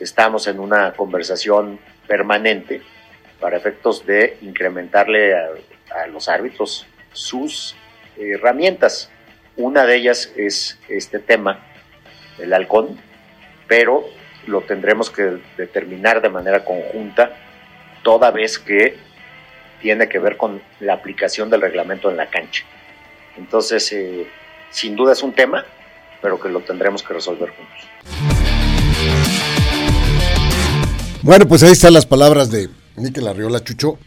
estamos en una conversación permanente para efectos de incrementarle a, los árbitros sus herramientas. Una de ellas es este tema, el halcón, pero lo tendremos que determinar de manera conjunta, toda vez que tiene que ver con la aplicación del reglamento en la cancha. Entonces, eh, sin duda es un tema, pero que lo tendremos que resolver juntos. Bueno, pues ahí están las palabras de Miquel Arriola Chucho.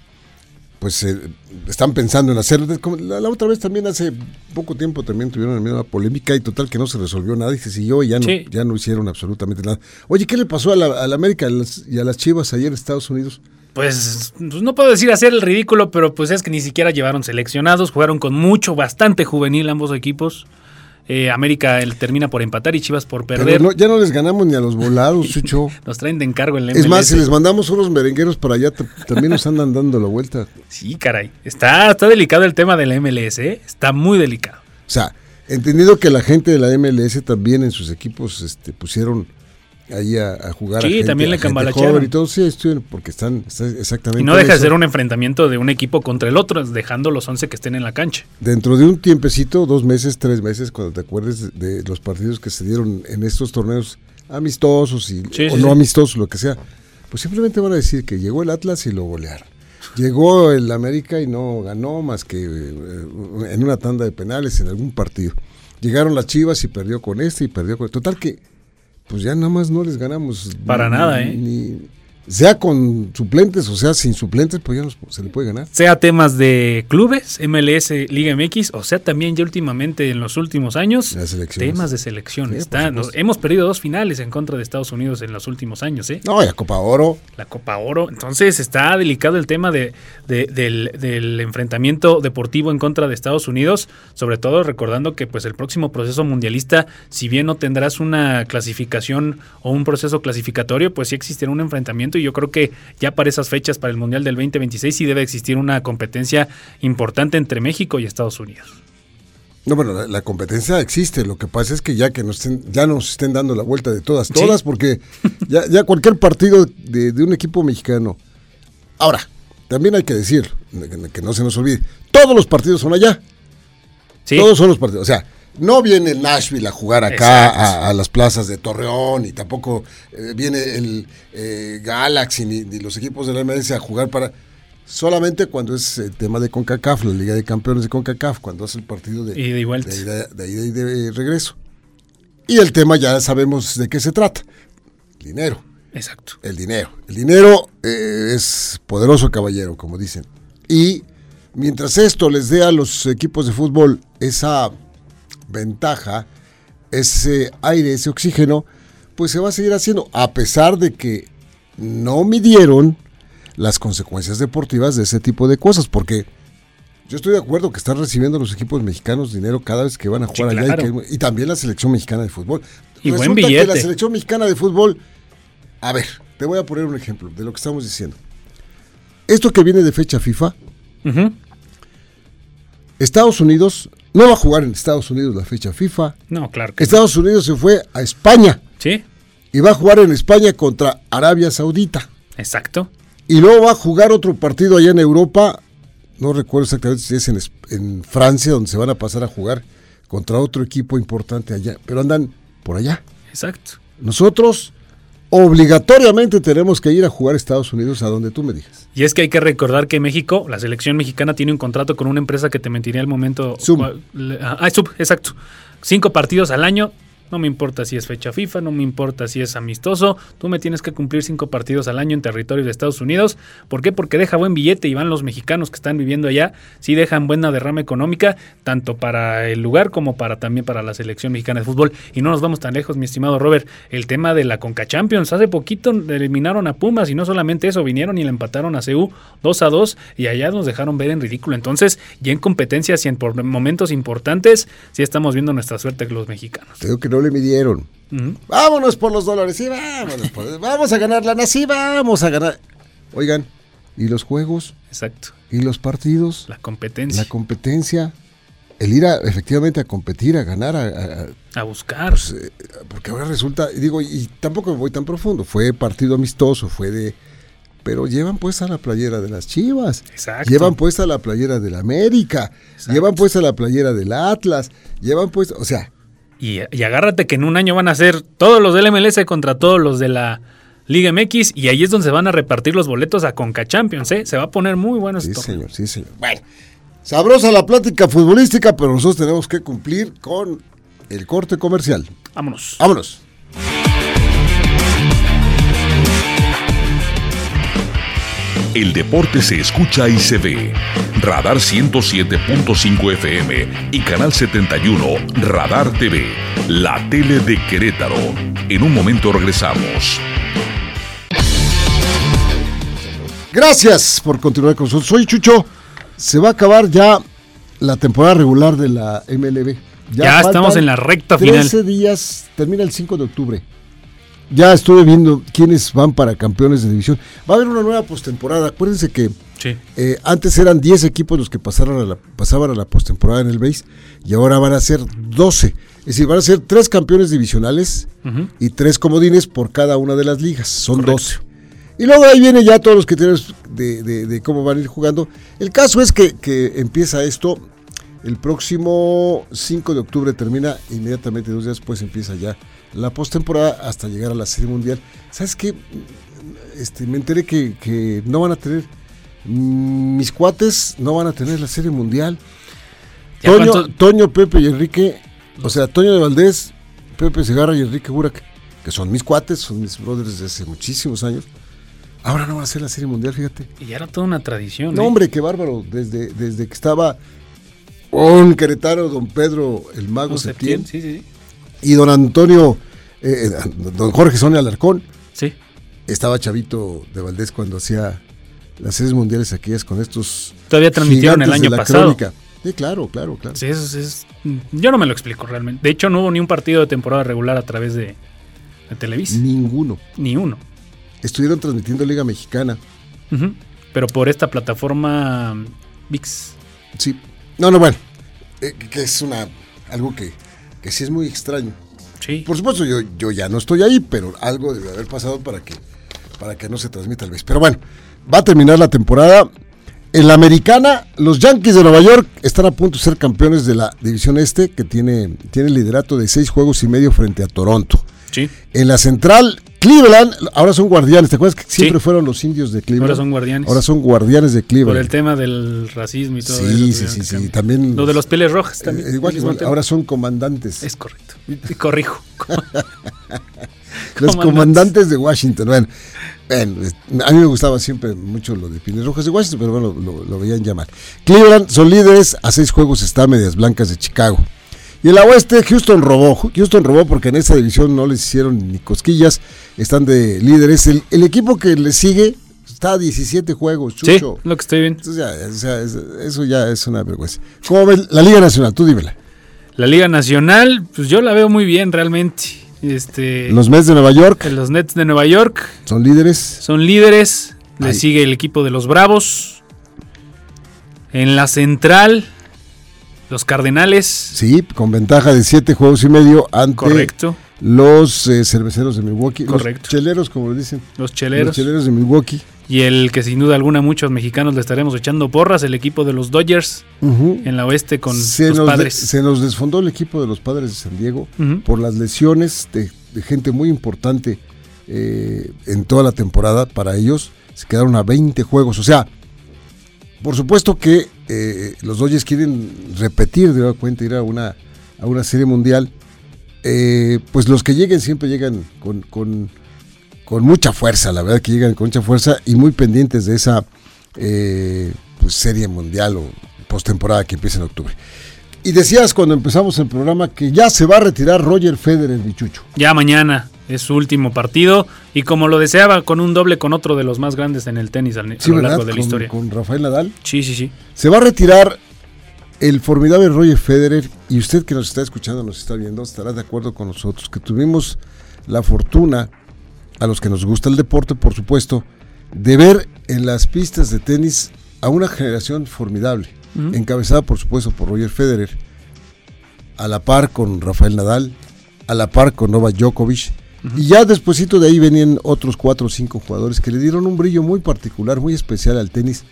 Pues eh, están pensando en hacerlo. La, la, otra vez también hace poco tiempo también tuvieron la misma polémica y total que no se resolvió nada y se siguió y ya no, sí. ya no hicieron absolutamente nada. Oye, ¿qué le pasó a la, a la América y a las Chivas ayer en Estados Unidos? Pues, pues, no puedo decir hacer el ridículo, pero pues es que ni siquiera llevaron seleccionados, jugaron con mucho, bastante juvenil ambos equipos. Eh, América el, termina por empatar y Chivas por perder. No, ya no les ganamos ni a los volados, Chucho. nos traen de encargo el MLS. Es más, si les mandamos unos merengueros para allá, también nos andan dando la vuelta. Sí, caray. Está, está delicado el tema del MLS, ¿eh? Está muy delicado. O sea, entendido que la gente de la MLS también en sus equipos este, pusieron ahí a, a jugar. Sí, a gente, también le cambalachearon. Y todo, sí, porque están, están exactamente. Y no deja de ser un enfrentamiento de un equipo contra el otro, dejando los 11 que estén en la cancha. Dentro de un tiempecito, dos meses, tres meses, cuando te acuerdes de, los partidos que se dieron en estos torneos amistosos y, sí, o sí, no sí. amistosos, lo que sea, pues simplemente van a decir que llegó el Atlas y lo golearon. Llegó el América y no ganó más que eh, en una tanda de penales en algún partido. Llegaron las Chivas y perdió con este y perdió con... Total que pues ya nada más no les ganamos. Para ni, nada, ¿eh? Ni, sea con suplentes o sea sin suplentes, pues ya no se le puede ganar. Sea temas de clubes, MLS, Liga MX, o sea también ya últimamente en los últimos años, temas de selección. Sí, Está, nos, hemos perdido dos finales en contra de Estados Unidos en los últimos años, ¿eh? No, la Copa Oro. La Copa Oro. Entonces está delicado el tema de, de del, del, enfrentamiento deportivo en contra de Estados Unidos, sobre todo recordando que pues el próximo proceso mundialista, si bien no tendrás una clasificación o un proceso clasificatorio, pues sí existirá un enfrentamiento y yo creo que ya para esas fechas, para el Mundial del 2026, sí debe existir una competencia importante entre México y Estados Unidos. No, bueno, la, la, competencia existe. Lo que pasa es que ya que nos estén, ya nos estén dando la vuelta de todas, todas, ¿Sí? porque ya, ya, cualquier partido de, de, un equipo mexicano. Ahora, también hay que decir, que no se nos olvide, todos los partidos son allá. ¿Sí? Todos son los partidos. O sea, no viene Nashville a jugar acá a, a, las plazas de Torreón y tampoco eh, viene el eh, Galaxy ni, ni, los equipos de la MLS a jugar para solamente cuando es el tema de CONCACAF, la Liga de Campeones de CONCACAF, cuando hace el partido de ida y vuelta. De ida, de ida y de regreso. Y el tema ya sabemos de qué se trata. Dinero. Exacto. El dinero. El dinero eh, es poderoso caballero, como dicen. Y mientras esto les dé a los equipos de fútbol esa ventaja, ese aire, ese oxígeno, pues se va a seguir haciendo, a pesar de que no midieron las consecuencias deportivas de ese tipo de cosas, porque yo estoy de acuerdo que están recibiendo los equipos mexicanos dinero cada vez que van a jugar sí, allá claro. y, que, y, también la selección mexicana de fútbol. Y Resulta buen billete. que la selección mexicana de fútbol, a ver, te voy a poner un ejemplo de lo que estamos diciendo. Esto que viene de fecha FIFA, uh -huh. Estados Unidos no va a jugar en Estados Unidos la fecha FIFA. No, claro. Que Estados no. Unidos se fue a España. Sí. Y va a jugar en España contra Arabia Saudita. Exacto. Y luego va a jugar otro partido allá en Europa. No recuerdo exactamente si es en, en Francia, donde se van a pasar a jugar contra otro equipo importante allá. Pero andan por allá. Exacto. Nosotros obligatoriamente tenemos que ir a jugar a Estados Unidos a donde tú me digas. Y es que hay que recordar que México, la selección mexicana tiene un contrato con una empresa que te mentiría al momento. Sub. Ah, sub, exacto. Cinco partidos al año, no me importa si es fecha FIFA, no me importa si es amistoso, tú me tienes que cumplir cinco partidos al año en territorio de Estados Unidos. ¿Por qué? Porque deja buen billete y van los mexicanos que están viviendo allá, sí dejan buena derrama económica, tanto para el lugar como para también para la selección mexicana de fútbol. Y no nos vamos tan lejos, mi estimado Robert, el tema de la Conca Champions. Hace poquito eliminaron a Pumas y no solamente eso, vinieron y le empataron a CU 2 a 2 y allá nos dejaron ver en ridículo. Entonces, ya en competencias y en por momentos importantes, sí estamos viendo nuestra suerte los mexicanos. Tengo que no le midieron. Vámonos por los dólares, sí, vámonos. vamos a ganar lana, sí, vamos a ganar. Oigan, ¿y los juegos? Exacto. ¿Y los partidos? La competencia. La competencia. El ir a, efectivamente a competir, a ganar, a, a, buscar. Pues, eh, porque ahora resulta, digo, y tampoco me voy tan profundo, fue partido amistoso, fue de pero llevan puesta la playera de las Chivas, Exacto. llevan puesta la playera del América, llevan puesta la playera del Atlas, llevan puesta, o sea, y, agárrate que en un año van a ser todos los del MLS contra todos los de la Liga MX y ahí es donde se van a repartir los boletos a Conca Champions, ¿eh? Se va a poner muy bueno Sí, señor, sí, señor. Bueno, sabrosa la plática futbolística, pero nosotros tenemos que cumplir con el corte comercial. Vámonos. Vámonos. El deporte se escucha y se ve. Radar 107.5 FM y Canal 71 Radar TV, la tele de Querétaro. En un momento regresamos. Gracias por continuar con nosotros. Soy Chucho. Se va a acabar ya la temporada regular de la MLB. Ya, estamos en la recta final. 13 días, termina el 5 de octubre. Ya estuve viendo quiénes van para campeones de división. Va a haber una nueva postemporada. Acuérdense que eh, antes eran 10 equipos los que pasaron a la, pasaban a la postemporada en el BASE y ahora van a ser 12. Es decir, van a ser 3 campeones divisionales y 3 comodines por cada una de las ligas. Son 12. Y luego ahí viene ya todos los criterios de, de, cómo van a ir jugando. El caso es que, que empieza esto el próximo 5 de octubre, termina inmediatamente, dos días después empieza ya la postemporada hasta llegar a la Serie Mundial. ¿Sabes qué? Este, me enteré que, no van a tener, mis cuates no van a tener la Serie Mundial. Toño, Toño, Pepe y Enrique, o sea, Toño de Valdés, Pepe Segarra y Enrique Burak, que son mis cuates, son mis brothers desde hace muchísimos años. Ahora no van a hacer la Serie Mundial, fíjate. Y ya era toda una tradición. No, ¿eh? hombre, qué bárbaro. Desde, desde que estaba un Querétaro, don Pedro, el mago Septién. Sí, sí y don Antonio, eh, eh, don Jorge Sonia Alarcón. Sí. Estaba Chavito de Valdés cuando hacía las series mundiales aquellas con estos. Todavía transmitieron el año pasado. Sí, claro, claro, claro. Sí, eso es, Yo no me lo explico realmente. De hecho, no hubo ni un partido de temporada regular a través de, de Televisa. Ninguno. Ni uno. Estuvieron transmitiendo Liga Mexicana. Pero por esta plataforma VIX. Sí. No, no, bueno. Eh, que es una. algo que que sí es muy extraño. Sí. Por supuesto, yo, yo ya no estoy ahí, pero algo debe haber pasado para que, para que no se transmita el vez. Pero bueno, va a terminar la temporada. En la americana, los Yankees de Nueva York están a punto de ser campeones de la división este, que tiene, tiene liderato de seis juegos y medio frente a Toronto. Sí. En la central, Cleveland, ahora son guardianes. ¿Te acuerdas que siempre fueron los indios de Cleveland? Ahora son guardianes. Ahora son guardianes de Cleveland. Por el tema del racismo y todo sí, eso. Sí, sí, sí, También. Lo de los pieles rojas también. Eh, igual, ahora son comandantes. Es correcto. Corrijo. los comandantes de Washington. Bueno, a mí me gustaba siempre mucho lo de Pieles Rojas de Washington, pero bueno, lo, lo veían llamar. Cleveland son líderes, a seis juegos está Medias Blancas de Chicago. Y en la oeste, Houston robó. Houston robó porque en esa división no les hicieron ni cosquillas. Están de líderes. El, equipo que le sigue está a 17 juegos. Sí, lo que estoy viendo. eso ya es una vergüenza. ¿Cómo ves la Liga Nacional? Tú dímela. La Liga Nacional, pues yo la veo muy bien realmente. Este, los Mets de Nueva York. Los Nets de Nueva York. Son líderes. Son líderes. Le sigue el equipo de los Bravos. En la central, los Cardenales. Sí, con ventaja de siete juegos y medio ante Correcto. los eh, cerveceros de Milwaukee. Correcto. Los cheleros, como lo dicen. Los cheleros. Los cheleros de Milwaukee. Y el que sin duda alguna muchos mexicanos le estaremos echando porras, el equipo de los Dodgers en la oeste con los padres. se nos desfondó el equipo de los padres de San Diego por las lesiones de, gente muy importante eh, en toda la temporada para ellos. Se quedaron a 20 juegos. O sea, por supuesto que eh, los Dodgers quieren repetir, de cuenta, ir a una, a una serie mundial, eh, pues los que lleguen siempre llegan con, con, mucha fuerza, la verdad que llegan con mucha fuerza y muy pendientes de esa eh, pues, serie mundial o postemporada que empieza en octubre. Y decías cuando empezamos el programa que ya se va a retirar Roger Federer, Bichucho. Ya mañana es su último partido y como lo deseaba con un doble con otro de los más grandes en el tenis a, lo largo de la historia. Con Rafael Nadal. Sí, sí, sí. Se va a retirar el formidable Roger Federer y usted que nos está escuchando, nos está viendo, estará de acuerdo con nosotros que tuvimos la fortuna, a los que nos gusta el deporte, por supuesto, de ver en las pistas de tenis a una generación formidable, encabezada por supuesto por Roger Federer, a la par con Rafael Nadal, a la par con Novak Djokovic, y ya despuesito de ahí venían otros cuatro o cinco jugadores que le dieron un brillo muy particular, muy especial al tenis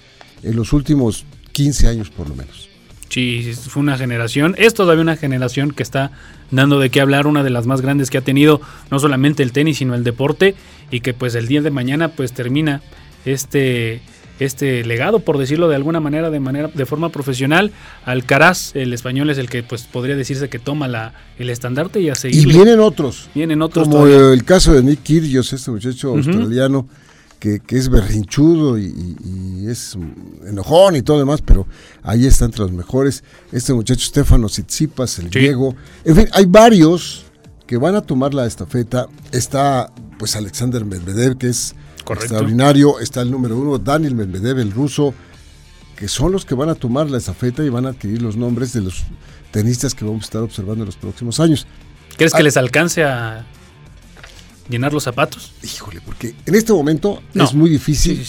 en los últimos 15 años por lo menos. Sí, fue una generación, es todavía una generación que está dando de qué hablar, una de las más grandes que ha tenido no solamente el tenis, sino el deporte, y que pues el día de mañana pues termina este, este legado, por decirlo de alguna manera, de manera, de forma profesional. Alcaraz, el español, es el que pues podría decirse que toma la, el estandarte y a seguir. Y vienen otros. Vienen otros. Como el caso de Nick Kyrgios, este muchacho australiano que, es berrinchudo y, es enojón y todo lo demás, pero ahí está entre los mejores. Este muchacho Stefano Tsitsipas, el Diego. En fin, hay varios que van a tomar la estafeta. Está pues Alexander Medvedev, que es extraordinario. Está el número uno, Daniel Medvedev, el ruso, que son los que van a tomar la estafeta y van a adquirir los nombres de los tenistas que vamos a estar observando en los próximos años. ¿Crees que ah, les alcance a llenar los zapatos? Híjole, porque en este momento es muy difícil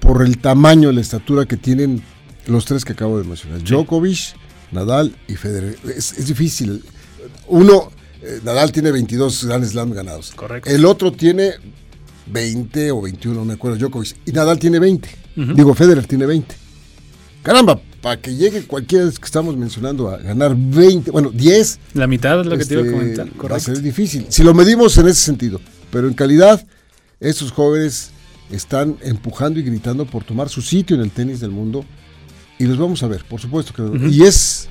por el tamaño, la estatura que tienen los tres que acabo de mencionar. Djokovic, Nadal y Federer. Es, difícil. Uno, eh, Nadal tiene 22 Grand Slam ganados. Correcto. El otro tiene 20 o 21, no me acuerdo, Djokovic. Y Nadal tiene 20. Digo, Federer tiene 20. Caramba, para que llegue cualquiera de los que estamos mencionando a ganar 20, bueno, 10. La mitad es lo que te iba a este, comentar, correcto. Va a ser difícil. Si lo medimos en ese sentido, pero en calidad, estos jóvenes están empujando y gritando por tomar su sitio en el tenis del mundo y los vamos a ver, por supuesto que y es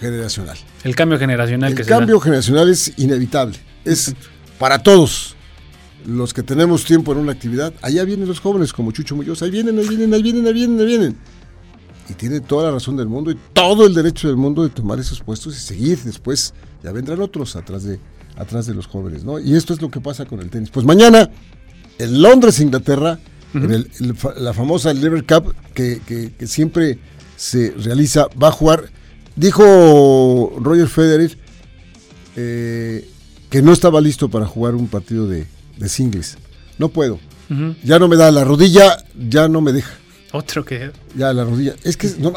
generacional. El cambio generacional el cambio generacional es inevitable, es para todos los que tenemos tiempo en una actividad. Allá vienen los jóvenes como Chucho Muñoz, ahí vienen, ahí vienen, ahí vienen, ahí vienen, ahí vienen y tiene toda la razón del mundo y todo el derecho del mundo de tomar esos puestos y seguir. Después ya vendrán otros atrás de, atrás de los jóvenes, ¿no? Y esto es lo que pasa con el tenis. Pues mañana, en Londres, Inglaterra, en la famosa Lever Cup que, que, siempre se realiza, va a jugar. Dijo Roger Federer eh, que no estaba listo para jugar un partido de, de singles. No puedo. Ya no me da la rodilla, ya no me deja. Otro que. Ya, la rodilla. Es que no,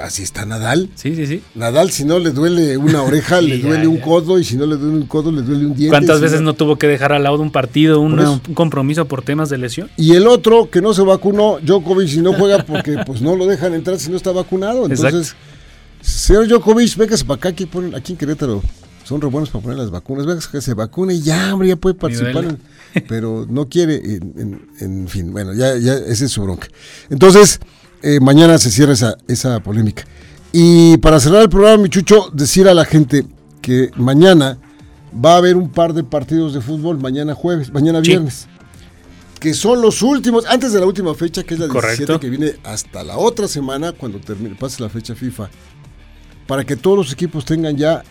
así está Nadal. Sí, sí, sí. Nadal, si no le duele una oreja, le duele un codo, y si no le duele un codo, le duele un diente. ¿Cuántas veces no... tuvo que dejar al lado un partido, un compromiso por temas de lesión? Y el otro que no se vacunó, Djokovic, si no juega porque pues no lo dejan entrar si no está vacunado. Entonces, señor Djokovic, véngase para acá, aquí, ponen, aquí en Querétaro son re buenos para poner las vacunas. Venga, que se vacune y ya, hombre, ya puede participar. pero no quiere, en, fin, bueno, ya, ya ese es su bronca. Entonces, eh, mañana se cierra esa, esa polémica. Y para cerrar el programa, mi chucho, decir a la gente que mañana va a haber un par de partidos de fútbol, mañana jueves, mañana viernes. Que son los últimos, antes de la última fecha, que es la 17, que viene hasta la otra semana, cuando termine, pase la fecha FIFA, para que todos los equipos tengan ya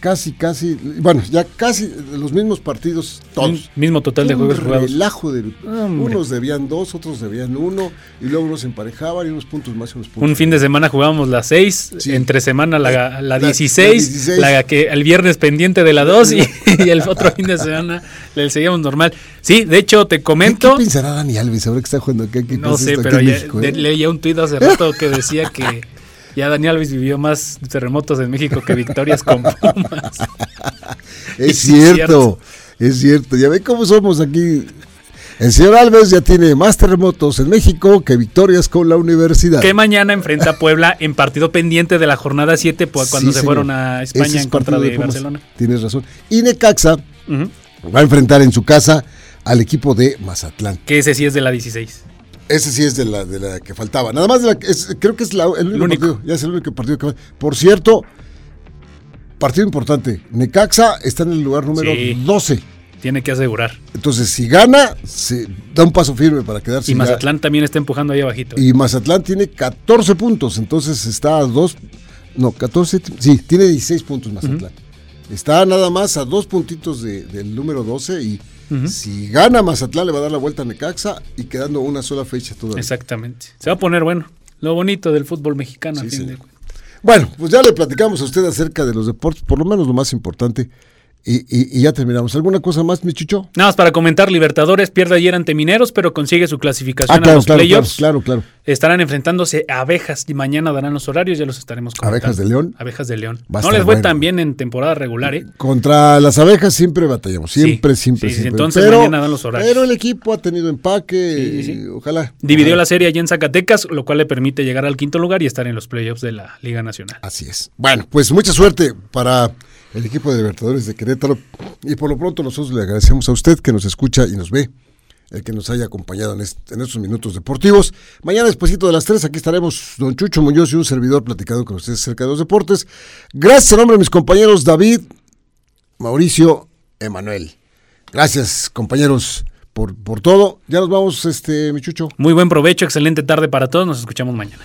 casi, casi, bueno, ya casi los mismos partidos, todos. Mismo total de juegos jugados. Relajo de, unos debían dos, otros debían uno, y luego unos emparejaban y unos puntos más y unos puntos. Un fin de semana jugábamos la seis, entre semana la, la, 16, la, que el viernes pendiente de la 2 y, el otro fin de semana le seguíamos normal. Sí, de hecho, te comento. ¿Qué, pensará Dani Alves ahora que está jugando acá? No sé, pero ya, eh? leía un tuit hace rato que decía que ya Daniel Alves vivió más terremotos en México que victorias con Pumas. es cierto, es cierto. Ya ve cómo somos aquí. El señor Alves ya tiene más terremotos en México que victorias con la universidad. Que mañana enfrenta a Puebla en partido pendiente de la jornada 7 pues, cuando se fueron a España en contra de, Barcelona. Tienes razón. Y Necaxa va a enfrentar en su casa al equipo de Mazatlán. Que ese sí es de la 16. Ese sí es de la, de la que faltaba. Nada más de la, creo que es el único, partido. Ya es el único partido que Por cierto, partido importante. Necaxa está en el lugar número Sí. 12. Tiene que asegurar. Entonces, si gana, se da un paso firme para quedarse. Y ya- Mazatlán también está empujando ahí abajito. Y Mazatlán tiene 14 puntos, entonces está a dos. No, 14. Sí, tiene 16 puntos Mazatlán. Está nada más a dos puntitos de- del número 12 y si gana Mazatlán le va a dar la vuelta a Necaxa y quedando una sola fecha todavía. Exactamente. Se va a poner bueno. Lo bonito del fútbol mexicano. a fin de cuentas. Bueno, pues ya le platicamos a usted acerca de los deportes, por lo menos lo más importante. Y, y- y ya terminamos. ¿Alguna cosa más, mi chucho? Nada más para comentar, Libertadores pierde ayer ante Mineros, pero consigue su clasificación Ah, claro, a los claro, playoffs. claro, claro. Estarán enfrentándose a abejas y mañana darán los horarios, ya los estaremos comentando. ¿Abejas de León? Abejas de León. No les fue bueno. tan bien en temporada regular, ¿eh? Contra las abejas siempre batallamos, siempre, Sí, siempre, sí, siempre. entonces mañana dan los horarios. Pero el equipo ha tenido empaque, sí. y ojalá. Dividió ojalá. la serie allá en Zacatecas, lo cual le permite llegar al quinto lugar y estar en los playoffs de la Liga Nacional. Así es. Bueno, pues mucha suerte para el equipo de Libertadores de Querétaro. Y por lo pronto nosotros le agradecemos a usted que nos escucha y nos ve, el que nos haya acompañado en, est- en estos minutos deportivos. Mañana, despuesito de las 3, aquí estaremos don Chucho Muñoz y un servidor platicando con ustedes acerca de los deportes. Gracias en nombre de mis compañeros David, Mauricio, Emanuel. Gracias, compañeros, por, por todo. Ya nos vamos, este, mi Chucho. Muy buen provecho, excelente tarde para todos, nos escuchamos mañana.